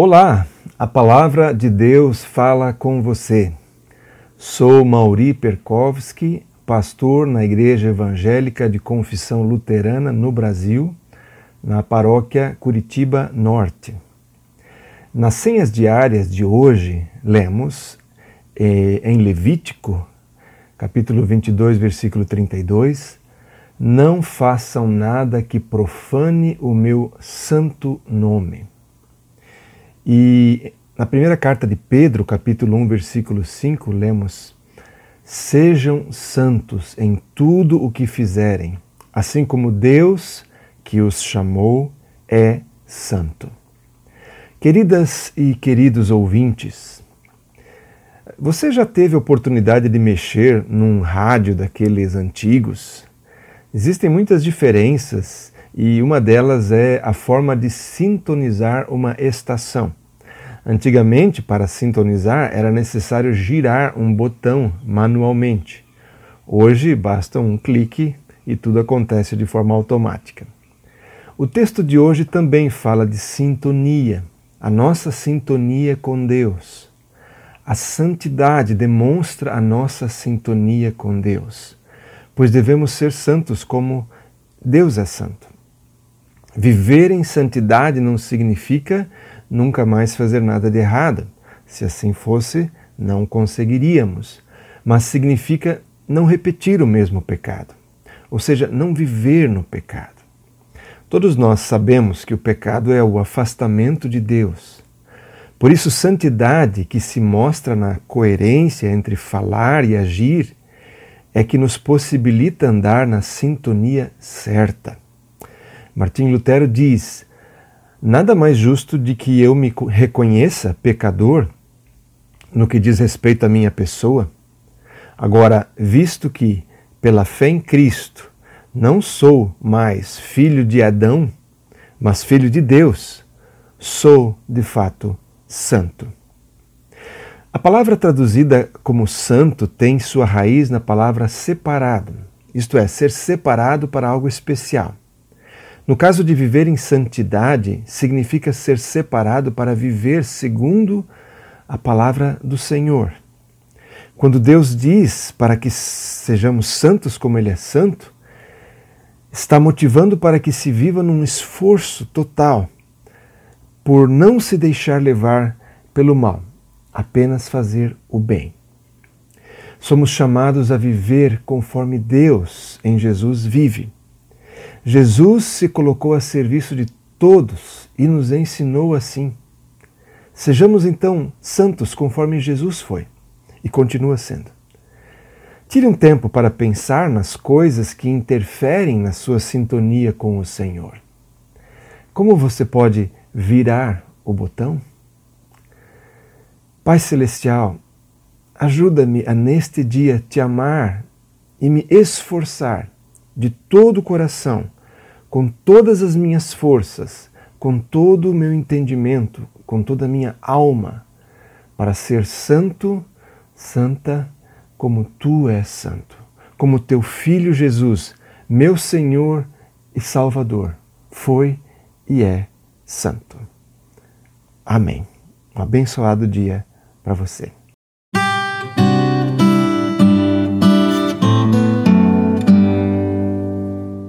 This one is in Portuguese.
Olá, a palavra de Deus fala com você. Sou Mauri Perkovski, pastor na Igreja Evangélica de Confissão Luterana no Brasil, na paróquia Curitiba Norte. Nas senhas diárias de hoje, lemos eh, em Levítico, capítulo 22, versículo 32, Não façam nada que profane o meu santo nome. E na primeira carta de Pedro, capítulo 1, versículo 5, lemos: Sejam santos em tudo o que fizerem, assim como Deus que os chamou é santo. Queridas e queridos ouvintes, você já teve oportunidade de mexer num rádio daqueles antigos? Existem muitas diferenças e uma delas é a forma de sintonizar uma estação. Antigamente, para sintonizar, era necessário girar um botão manualmente. Hoje, basta um clique e tudo acontece de forma automática. O texto de hoje também fala de sintonia, a nossa sintonia com Deus. A santidade demonstra a nossa sintonia com Deus, pois devemos ser santos como Deus é santo. Viver em santidade não significa nunca mais fazer nada de errado. Se assim fosse, não conseguiríamos. Mas significa não repetir o mesmo pecado, ou seja, não viver no pecado. Todos nós sabemos que o pecado é o afastamento de Deus. Por isso, santidade que se mostra na coerência entre falar e agir é que nos possibilita andar na sintonia certa. Martim Lutero diz: Nada mais justo de que eu me reconheça pecador no que diz respeito à minha pessoa. Agora, visto que, pela fé em Cristo, não sou mais filho de Adão, mas filho de Deus, sou de fato santo. A palavra traduzida como santo tem sua raiz na palavra separado, isto é, ser separado para algo especial. No caso de viver em santidade, significa ser separado para viver segundo a palavra do Senhor. Quando Deus diz para que sejamos santos como Ele é santo, está motivando para que se viva num esforço total por não se deixar levar pelo mal, apenas fazer o bem. Somos chamados a viver conforme Deus em Jesus vive. Jesus se colocou a serviço de todos e nos ensinou assim. Sejamos então santos conforme Jesus foi e continua sendo. Tire um tempo para pensar nas coisas que interferem na sua sintonia com o Senhor. Como você pode virar o botão? Pai Celestial, ajuda-me a neste dia te amar e me esforçar de todo o coração, com todas as minhas forças, com todo o meu entendimento, com toda a minha alma, para ser santo, santa, como tu és santo, como teu filho Jesus, meu Senhor e Salvador, foi e é santo. Amém. Um abençoado dia para você.